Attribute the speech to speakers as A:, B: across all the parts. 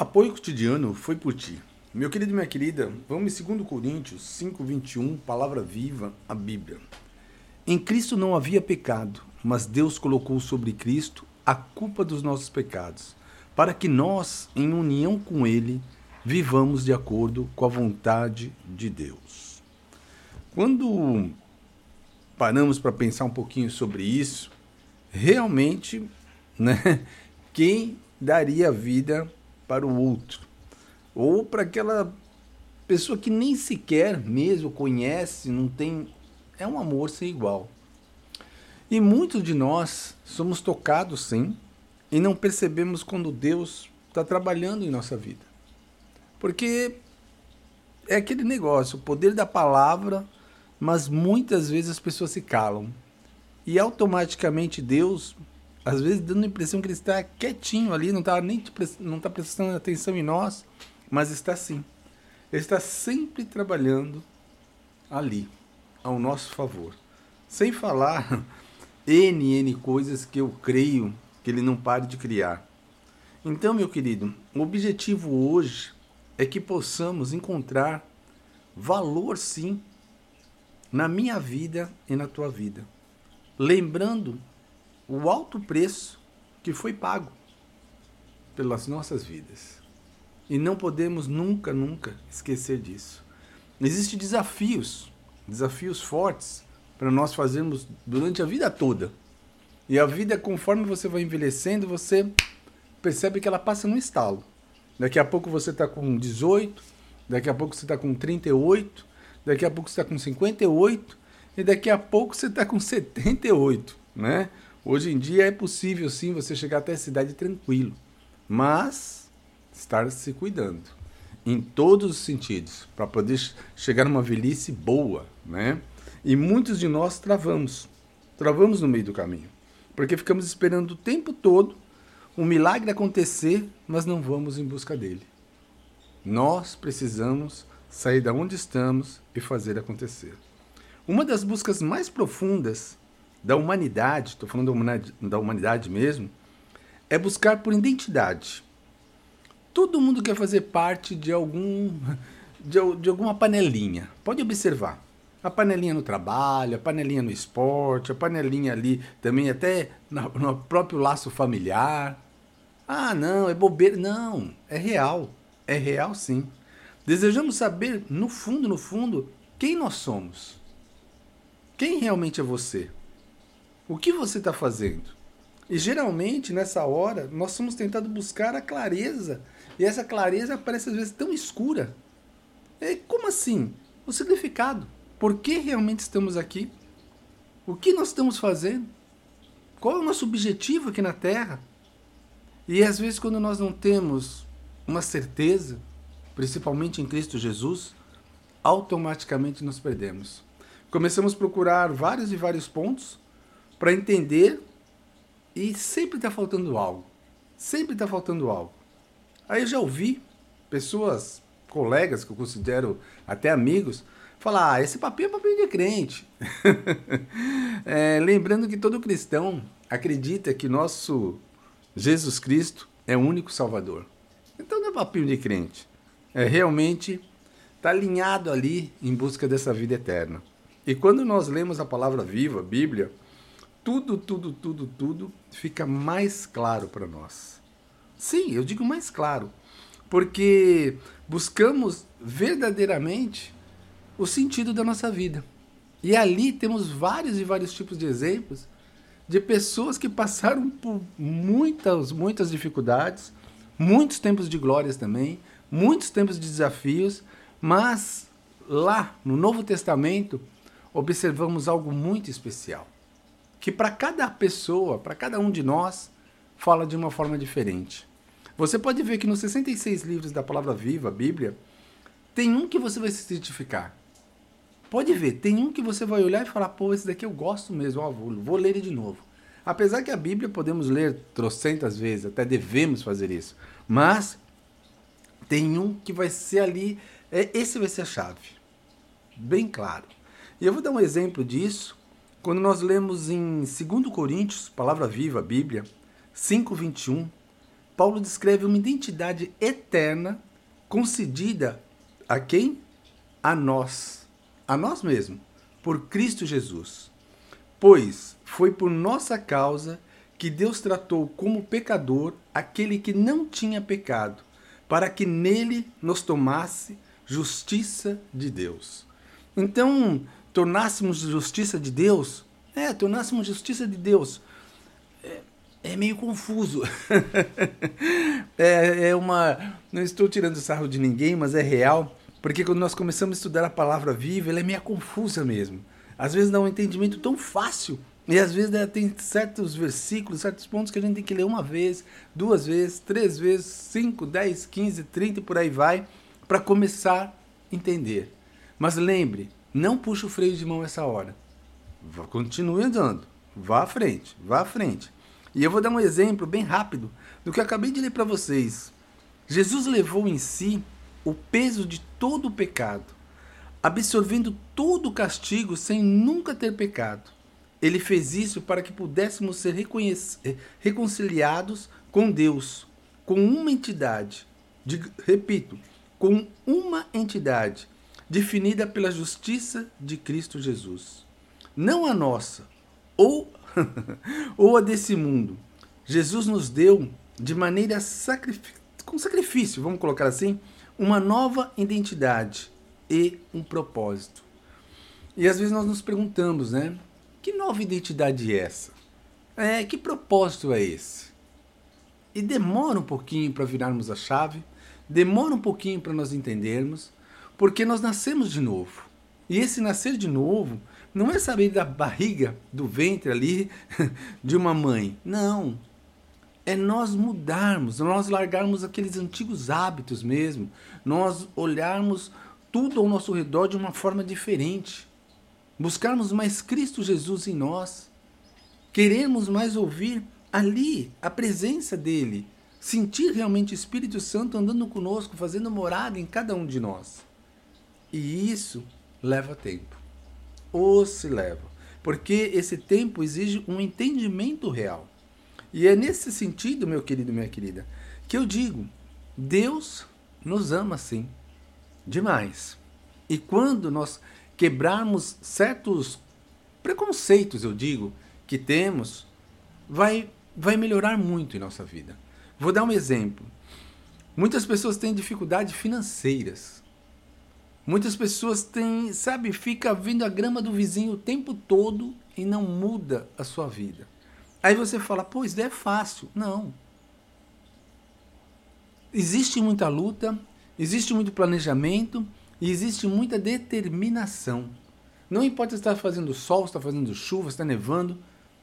A: Apoio cotidiano foi por ti. Meu querido e minha querida, vamos em 2 Coríntios 5, 21, palavra viva, a Bíblia. Em Cristo não havia pecado, mas Deus colocou sobre Cristo a culpa dos nossos pecados, para que nós, em união com Ele, vivamos de acordo com a vontade de Deus. Quando paramos para pensar um pouquinho sobre isso, realmente, né, quem daria vida para o outro, ou para aquela pessoa que nem sequer mesmo conhece, não tem. É um amor sem igual. E muitos de nós somos tocados sim, e não percebemos quando Deus está trabalhando em nossa vida. Porque é aquele negócio, o poder da palavra, mas muitas vezes as pessoas se calam. E automaticamente Deus às vezes dando a impressão que ele está quietinho ali, não está nem não está prestando atenção em nós, mas está sim. Ele está sempre trabalhando ali, ao nosso favor. Sem falar N, N coisas que eu creio que ele não pare de criar. Então, meu querido, o objetivo hoje é que possamos encontrar valor sim na minha vida e na tua vida. Lembrando o alto preço que foi pago pelas nossas vidas. E não podemos nunca, nunca esquecer disso. Existem desafios, desafios fortes para nós fazermos durante a vida toda. E a vida, conforme você vai envelhecendo, você percebe que ela passa no estalo. Daqui a pouco você está com 18, daqui a pouco você está com 38, daqui a pouco você está com 58 e daqui a pouco você está com 78, né? Hoje em dia é possível sim você chegar até a cidade tranquilo, mas estar se cuidando em todos os sentidos para poder chegar numa velhice boa, né? E muitos de nós travamos, travamos no meio do caminho, porque ficamos esperando o tempo todo um milagre acontecer, mas não vamos em busca dele. Nós precisamos sair da onde estamos e fazer acontecer. Uma das buscas mais profundas da humanidade, estou falando da humanidade, da humanidade mesmo, é buscar por identidade. Todo mundo quer fazer parte de algum de, de alguma panelinha. Pode observar. A panelinha no trabalho, a panelinha no esporte, a panelinha ali também até no, no próprio laço familiar. Ah, não, é bobeira. Não, é real. É real sim. Desejamos saber, no fundo, no fundo, quem nós somos. Quem realmente é você? O que você está fazendo? E geralmente, nessa hora, nós somos tentados buscar a clareza. E essa clareza parece às vezes tão escura. É, como assim? O significado. Por que realmente estamos aqui? O que nós estamos fazendo? Qual é o nosso objetivo aqui na Terra? E às vezes, quando nós não temos uma certeza, principalmente em Cristo Jesus, automaticamente nos perdemos. Começamos a procurar vários e vários pontos para entender e sempre está faltando algo. Sempre está faltando algo. Aí eu já ouvi pessoas, colegas que eu considero até amigos, falar: ah, esse papinho é papinho de crente. é, lembrando que todo cristão acredita que nosso Jesus Cristo é o único Salvador. Então não é papinho de crente. É realmente está alinhado ali em busca dessa vida eterna. E quando nós lemos a palavra viva, a Bíblia, tudo, tudo, tudo, tudo fica mais claro para nós. Sim, eu digo mais claro, porque buscamos verdadeiramente o sentido da nossa vida. E ali temos vários e vários tipos de exemplos de pessoas que passaram por muitas, muitas dificuldades, muitos tempos de glórias também, muitos tempos de desafios, mas lá no Novo Testamento observamos algo muito especial que para cada pessoa, para cada um de nós, fala de uma forma diferente. Você pode ver que nos 66 livros da Palavra Viva, Bíblia, tem um que você vai se identificar. Pode ver, tem um que você vai olhar e falar, pô, esse daqui eu gosto mesmo, ó, vou, vou ler ele de novo. Apesar que a Bíblia podemos ler trocentas vezes, até devemos fazer isso. Mas tem um que vai ser ali, é, esse vai ser a chave. Bem claro. E eu vou dar um exemplo disso quando nós lemos em 2 Coríntios, palavra viva, Bíblia, 5:21, Paulo descreve uma identidade eterna concedida a quem? A nós, a nós mesmos, por Cristo Jesus. Pois foi por nossa causa que Deus tratou como pecador aquele que não tinha pecado, para que nele nos tomasse justiça de Deus. Então, tornássemos justiça de Deus? É, tornássemos justiça de Deus. É, é meio confuso. é, é uma. Não estou tirando sarro de ninguém, mas é real. Porque quando nós começamos a estudar a palavra viva, ela é meio confusa mesmo. Às vezes dá um entendimento tão fácil. E às vezes né, tem certos versículos, certos pontos que a gente tem que ler uma vez, duas vezes, três vezes, cinco, dez, quinze, trinta e por aí vai, para começar a entender. Mas lembre, não puxe o freio de mão essa hora. Continue andando. Vá à frente, vá à frente. E eu vou dar um exemplo bem rápido do que eu acabei de ler para vocês. Jesus levou em si o peso de todo o pecado, absorvendo todo o castigo sem nunca ter pecado. Ele fez isso para que pudéssemos ser reconciliados com Deus, com uma entidade. De, repito, com uma entidade definida pela justiça de Cristo Jesus. Não a nossa, ou, ou a desse mundo. Jesus nos deu de maneira com sacrifício, vamos colocar assim, uma nova identidade e um propósito. E às vezes nós nos perguntamos, né? Que nova identidade é essa? É, que propósito é esse? E demora um pouquinho para virarmos a chave, demora um pouquinho para nós entendermos, porque nós nascemos de novo. E esse nascer de novo não é saber da barriga, do ventre ali de uma mãe. Não é nós mudarmos, nós largarmos aqueles antigos hábitos mesmo, nós olharmos tudo ao nosso redor de uma forma diferente, buscarmos mais Cristo Jesus em nós, queremos mais ouvir ali a presença dele, sentir realmente o Espírito Santo andando conosco, fazendo morada em cada um de nós. E isso leva tempo. Ou se leva. Porque esse tempo exige um entendimento real. E é nesse sentido, meu querido, minha querida, que eu digo: Deus nos ama sim, demais. E quando nós quebrarmos certos preconceitos, eu digo, que temos, vai, vai melhorar muito em nossa vida. Vou dar um exemplo. Muitas pessoas têm dificuldades financeiras. Muitas pessoas têm, sabe, fica vendo a grama do vizinho o tempo todo e não muda a sua vida. Aí você fala, pois é fácil. Não. Existe muita luta, existe muito planejamento e existe muita determinação. Não importa se está fazendo sol, se está fazendo chuva, se está nevando,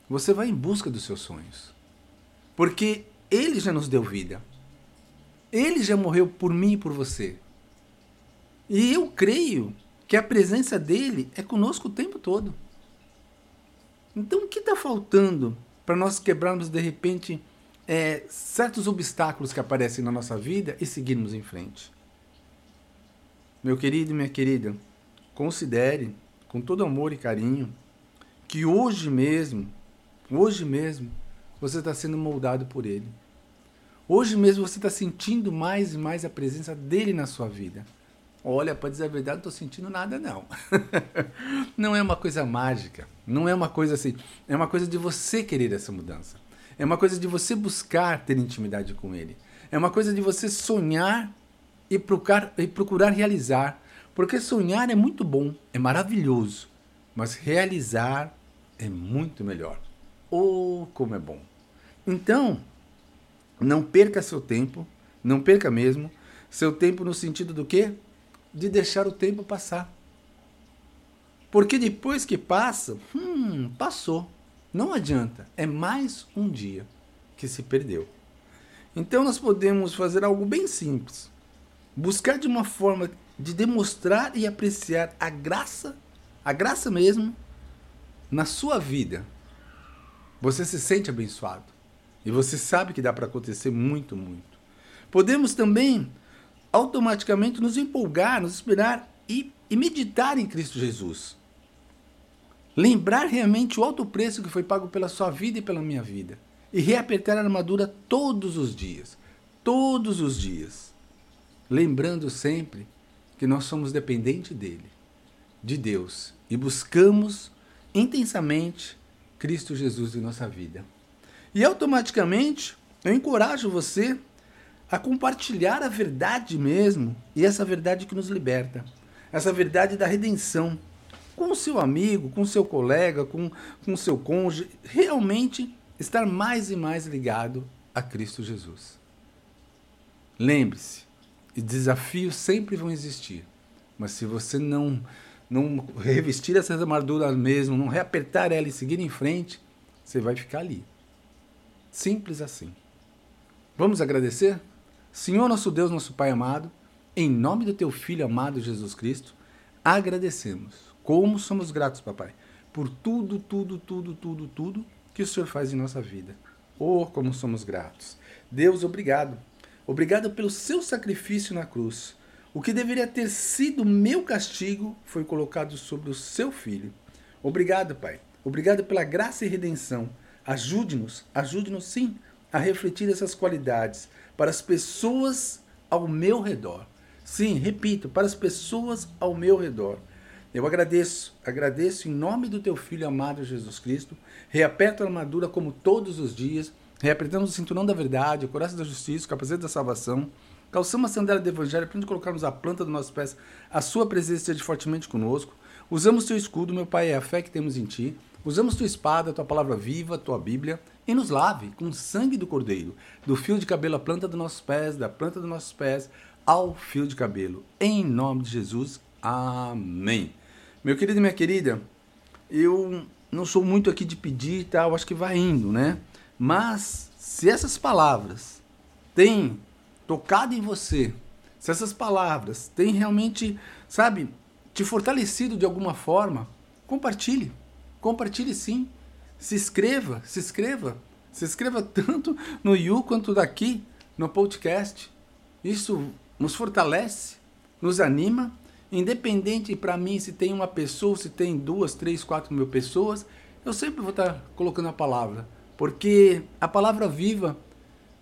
A: você vai em busca dos seus sonhos. Porque Ele já nos deu vida. Ele já morreu por mim e por você. E eu creio que a presença dele é conosco o tempo todo. Então o que está faltando para nós quebrarmos de repente é, certos obstáculos que aparecem na nossa vida e seguirmos em frente. Meu querido e minha querida, considere com todo amor e carinho que hoje mesmo, hoje mesmo, você está sendo moldado por Ele. Hoje mesmo você está sentindo mais e mais a presença dele na sua vida. Olha, para dizer a verdade, não estou sentindo nada, não. não é uma coisa mágica. Não é uma coisa assim. É uma coisa de você querer essa mudança. É uma coisa de você buscar ter intimidade com Ele. É uma coisa de você sonhar e procurar, e procurar realizar. Porque sonhar é muito bom, é maravilhoso. Mas realizar é muito melhor. Oh, como é bom. Então, não perca seu tempo, não perca mesmo seu tempo no sentido do quê? De deixar o tempo passar. Porque depois que passa, hum, passou. Não adianta, é mais um dia que se perdeu. Então nós podemos fazer algo bem simples. Buscar de uma forma de demonstrar e apreciar a graça, a graça mesmo, na sua vida. Você se sente abençoado. E você sabe que dá para acontecer muito, muito. Podemos também automaticamente nos empolgar, nos inspirar e, e meditar em Cristo Jesus. Lembrar realmente o alto preço que foi pago pela sua vida e pela minha vida. E reapertar a armadura todos os dias. todos os dias, lembrando sempre que nós somos dependentes dele, de Deus, e buscamos intensamente Cristo Jesus em nossa vida. E automaticamente eu encorajo você a compartilhar a verdade mesmo, e essa verdade que nos liberta, essa verdade da redenção, com o seu amigo, com o seu colega, com o seu cônjuge, realmente estar mais e mais ligado a Cristo Jesus. Lembre-se, desafios sempre vão existir, mas se você não não revestir essas armaduras mesmo, não reapertar ela e seguir em frente, você vai ficar ali. Simples assim. Vamos agradecer? Senhor nosso Deus, nosso Pai amado, em nome do teu Filho amado Jesus Cristo, agradecemos. Como somos gratos, papai, por tudo, tudo, tudo, tudo, tudo que o Senhor faz em nossa vida. Oh, como somos gratos. Deus, obrigado. Obrigado pelo seu sacrifício na cruz. O que deveria ter sido meu castigo foi colocado sobre o seu filho. Obrigado, Pai. Obrigado pela graça e redenção. Ajude-nos, ajude-nos sim a refletir essas qualidades para as pessoas ao meu redor. Sim, repito, para as pessoas ao meu redor. Eu agradeço, agradeço em nome do teu filho amado Jesus Cristo. Reaperto a armadura como todos os dias. Reapertamos o cinturão da verdade, o coração da justiça, o capacete da salvação. Calçamos a sandália do evangelho para colocarmos a planta dos nossos pés. A sua presença esteja fortemente conosco. Usamos teu escudo, meu Pai, é a fé que temos em ti. Usamos tua espada, tua palavra viva, tua Bíblia, e nos lave com o sangue do Cordeiro, do fio de cabelo à planta dos nossos pés, da planta dos nossos pés ao fio de cabelo. Em nome de Jesus, amém. Meu querido e minha querida, eu não sou muito aqui de pedir e tal, acho que vai indo, né? Mas se essas palavras têm tocado em você, se essas palavras têm realmente, sabe, te fortalecido de alguma forma, compartilhe. Compartilhe sim. Se inscreva, se inscreva. Se inscreva tanto no You quanto daqui no podcast. Isso nos fortalece, nos anima. Independente para mim se tem uma pessoa, se tem duas, três, quatro mil pessoas, eu sempre vou estar colocando a palavra. Porque a palavra viva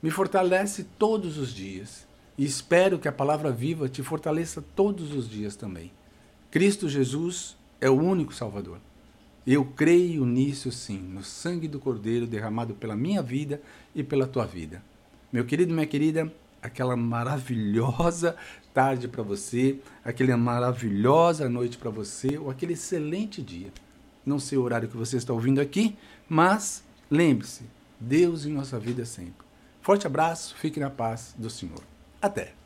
A: me fortalece todos os dias. E espero que a palavra viva te fortaleça todos os dias também. Cristo Jesus é o único Salvador. Eu creio nisso sim, no sangue do Cordeiro derramado pela minha vida e pela tua vida. Meu querido, minha querida, aquela maravilhosa tarde para você, aquela maravilhosa noite para você, ou aquele excelente dia. Não sei o horário que você está ouvindo aqui, mas lembre-se, Deus em nossa vida sempre. Forte abraço, fique na paz do Senhor. Até!